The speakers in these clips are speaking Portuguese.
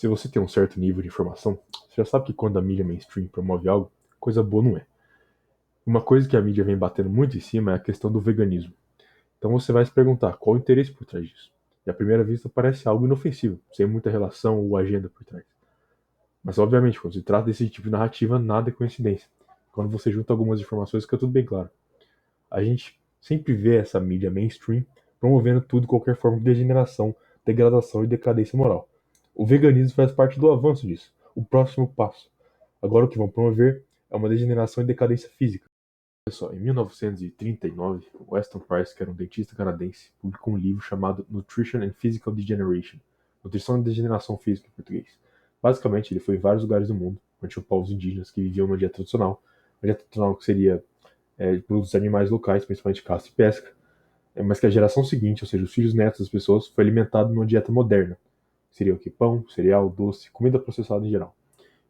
Se você tem um certo nível de informação, você já sabe que quando a mídia mainstream promove algo, coisa boa não é. Uma coisa que a mídia vem batendo muito em cima é a questão do veganismo. Então você vai se perguntar qual o interesse por trás disso. E à primeira vista parece algo inofensivo, sem muita relação ou agenda por trás. Mas obviamente, quando se trata desse tipo de narrativa, nada é coincidência. Quando você junta algumas informações, fica tudo bem claro. A gente sempre vê essa mídia mainstream promovendo tudo qualquer forma de degeneração, degradação e decadência moral. O veganismo faz parte do avanço disso, o próximo passo. Agora o que vão promover é uma degeneração e decadência física. Olha só, em 1939, Weston Price, que era um dentista canadense, publicou um livro chamado Nutrition and Physical Degeneration, Nutrição e Degeneração Física em português. Basicamente, ele foi em vários lugares do mundo, onde tinha povos indígenas que viviam uma dieta tradicional, uma dieta tradicional que seria é, produtos animais locais, principalmente caça e pesca, é, mas que a geração seguinte, ou seja, os filhos netos das pessoas, foi alimentado numa dieta moderna. Seria o que? Pão, cereal, doce, comida processada em geral.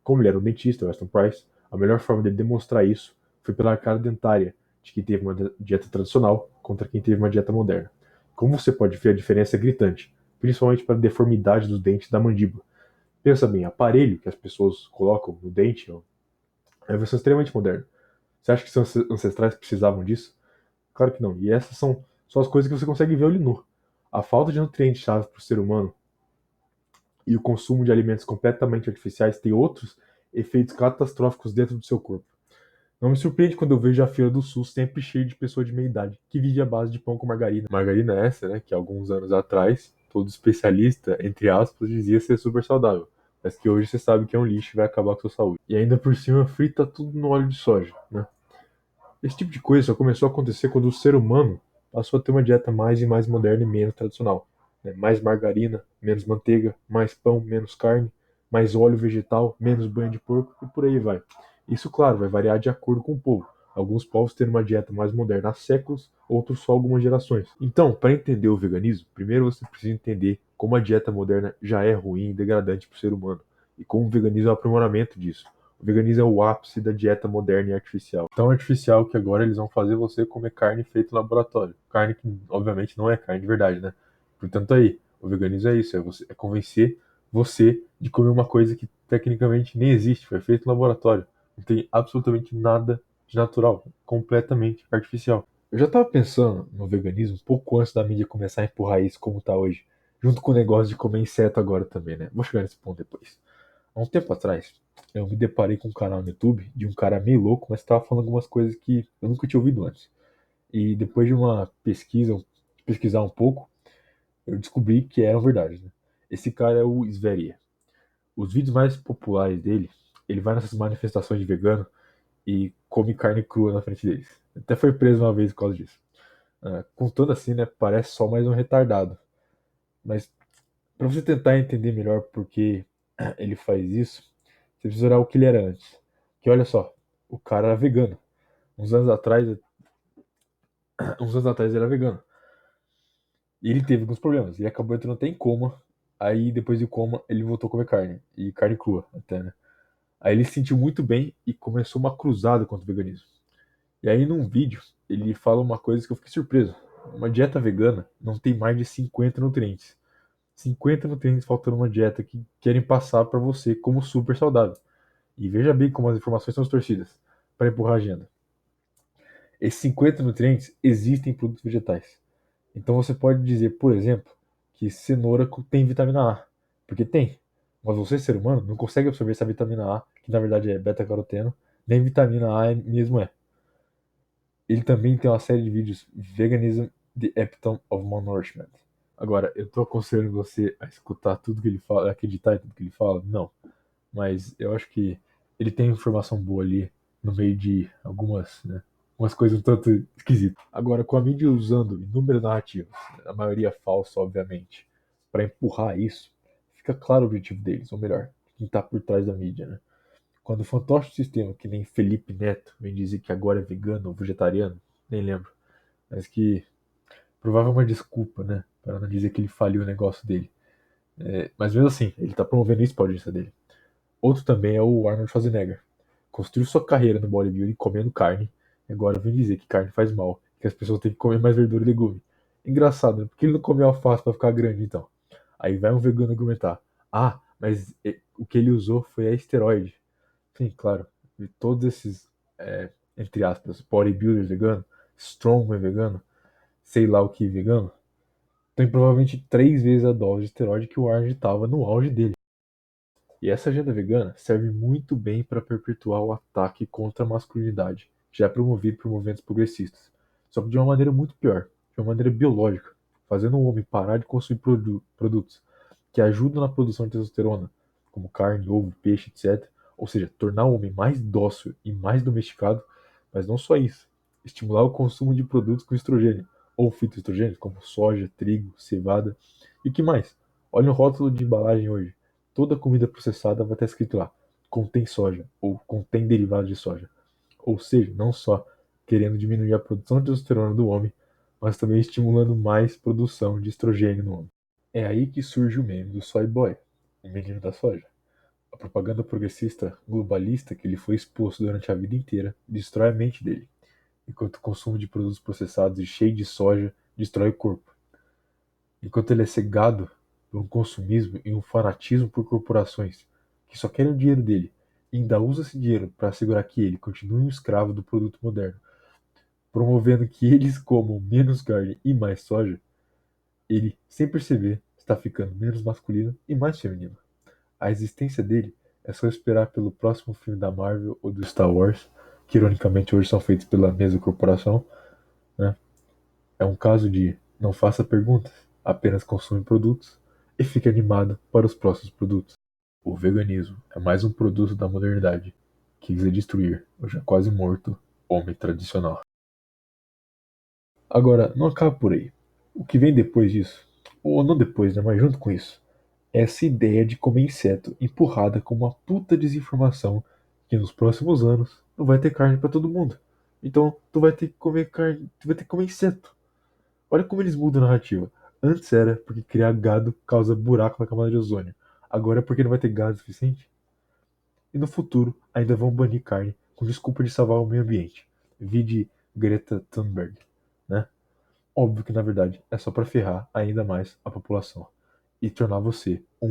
Como ele era um dentista, Weston Price, a melhor forma de demonstrar isso foi pela cara dentária de quem teve uma dieta tradicional contra quem teve uma dieta moderna. Como você pode ver, a diferença é gritante, principalmente para a deformidade dos dentes da mandíbula. Pensa bem, aparelho que as pessoas colocam no dente é uma versão extremamente moderna. Você acha que seus ancestrais precisavam disso? Claro que não. E essas são só as coisas que você consegue ver olho nu. A falta de nutrientes-chave para o ser humano e o consumo de alimentos completamente artificiais tem outros efeitos catastróficos dentro do seu corpo. Não me surpreende quando eu vejo a fila do SUS sempre cheia de pessoas de meia idade, que vive à base de pão com margarina. Margarina é essa, né, que alguns anos atrás todo especialista, entre aspas, dizia ser super saudável, mas que hoje você sabe que é um lixo e vai acabar com a sua saúde. E ainda por cima frita tudo no óleo de soja, né? Esse tipo de coisa só começou a acontecer quando o ser humano passou a ter uma dieta mais e mais moderna e menos tradicional. Né? Mais margarina, menos manteiga, mais pão, menos carne, mais óleo vegetal, menos banho de porco e por aí vai. Isso, claro, vai variar de acordo com o povo. Alguns povos têm uma dieta mais moderna há séculos, outros só algumas gerações. Então, para entender o veganismo, primeiro você precisa entender como a dieta moderna já é ruim e degradante para o ser humano, e como o veganismo é o aprimoramento disso. O veganismo é o ápice da dieta moderna e artificial. Tão artificial que agora eles vão fazer você comer carne feita em laboratório. Carne que, obviamente, não é carne de verdade, né? Portanto, aí, o veganismo é isso, é, você, é convencer você de comer uma coisa que tecnicamente nem existe, foi feito no laboratório. Não tem absolutamente nada de natural, completamente artificial. Eu já estava pensando no veganismo pouco antes da mídia começar a empurrar isso como está hoje, junto com o negócio de comer inseto agora também, né? Vou chegar nesse ponto depois. Há um tempo atrás, eu me deparei com um canal no YouTube de um cara meio louco, mas estava falando algumas coisas que eu nunca tinha ouvido antes. E depois de uma pesquisa, pesquisar um pouco, eu descobri que eram verdade. Né? Esse cara é o Sveria. Os vídeos mais populares dele, ele vai nessas manifestações de vegano e come carne crua na frente deles. Até foi preso uma vez por causa disso. Uh, contando assim, né, parece só mais um retardado. Mas para você tentar entender melhor por que ele faz isso, você precisa olhar o que ele era antes. Que olha só, o cara era vegano. Uns anos atrás, uns anos atrás ele era vegano. Ele teve alguns problemas. Ele acabou entrando até em coma. Aí depois de coma, ele voltou a comer carne. E carne crua, até, né? Aí ele se sentiu muito bem e começou uma cruzada contra o veganismo. E aí num vídeo, ele fala uma coisa que eu fiquei surpreso. Uma dieta vegana não tem mais de 50 nutrientes. 50 nutrientes faltando uma dieta que querem passar para você como super saudável. E veja bem como as informações são distorcidas para empurrar a agenda. Esses 50 nutrientes existem em produtos vegetais. Então você pode dizer, por exemplo, que cenoura tem vitamina A, porque tem. Mas você, ser humano, não consegue absorver essa vitamina A, que na verdade é beta-caroteno, nem vitamina A mesmo é. Ele também tem uma série de vídeos Veganism, The Epitome of Malnourishment. Agora, eu tô aconselhando você a escutar tudo que ele fala, a acreditar em tudo que ele fala? Não. Mas eu acho que ele tem informação boa ali no meio de algumas, né, umas coisas um tanto esquisitas. Agora, com a mídia usando inúmeras narrativas, a maioria falsa, obviamente, para empurrar isso, fica claro o objetivo deles, ou melhor, quem está por trás da mídia, né? Quando o fantoche do sistema, que nem Felipe Neto, vem dizer que agora é vegano ou vegetariano, nem lembro, mas que provavelmente uma desculpa, né? Para não dizer que ele faliu o negócio dele. É, mas mesmo assim, ele está promovendo isso para audiência dele. Outro também é o Arnold Schwarzenegger. Construiu sua carreira no bodybuilding comendo carne, agora vem dizer que carne faz mal, que as pessoas têm que comer mais verdura e legume. Engraçado, né? Porque ele não comeu alface para ficar grande então. Aí vai um vegano argumentar: Ah, mas o que ele usou foi a esteroide. Sim, claro. E todos esses, é, entre aspas, bodybuilders veganos, strongman vegano, sei lá o que vegano, tem provavelmente três vezes a dose de esteroide que o Arnold estava no auge dele. E essa agenda vegana serve muito bem para perpetuar o ataque contra a masculinidade, já promovido por movimentos progressistas, só que de uma maneira muito pior, de uma maneira biológica, fazendo o homem parar de consumir produ produtos que ajudam na produção de testosterona, como carne, ovo, peixe, etc. Ou seja, tornar o homem mais dócil e mais domesticado, mas não só isso, estimular o consumo de produtos com estrogênio, ou fitoestrogênios, como soja, trigo, cevada. E que mais? Olha o rótulo de embalagem hoje toda comida processada vai estar escrito lá, contém soja ou contém derivados de soja. Ou seja, não só querendo diminuir a produção de testosterona do homem, mas também estimulando mais produção de estrogênio no homem. É aí que surge o meme do soy boy, o menino da soja. A propaganda progressista globalista que ele foi exposto durante a vida inteira destrói a mente dele, enquanto o consumo de produtos processados e cheio de soja destrói o corpo. Enquanto ele é cegado um consumismo e um fanatismo por corporações que só querem o dinheiro dele ainda usa esse dinheiro para assegurar que ele continue um escravo do produto moderno, promovendo que eles comam menos carne e mais soja, ele, sem perceber, está ficando menos masculino e mais feminino. A existência dele é só esperar pelo próximo filme da Marvel ou do Star Wars, que ironicamente hoje são feitos pela mesma corporação. Né? É um caso de não faça perguntas, apenas consome produtos e fique animado para os próximos produtos. O veganismo é mais um produto da modernidade que visa destruir o já quase morto homem tradicional. Agora, não acaba por aí. O que vem depois disso, ou não depois, né, mas junto com isso, é essa ideia de comer inseto empurrada como uma puta desinformação que nos próximos anos não vai ter carne para todo mundo. Então, tu vai ter que comer carne, tu vai ter que comer inseto. Olha como eles mudam a narrativa. Antes era porque criar gado causa buraco na camada de ozônio. Agora é porque não vai ter gado suficiente. E no futuro ainda vão banir carne com desculpa de salvar o meio ambiente. Vide Greta Thunberg, né? Óbvio que na verdade é só para ferrar ainda mais a população e tornar você um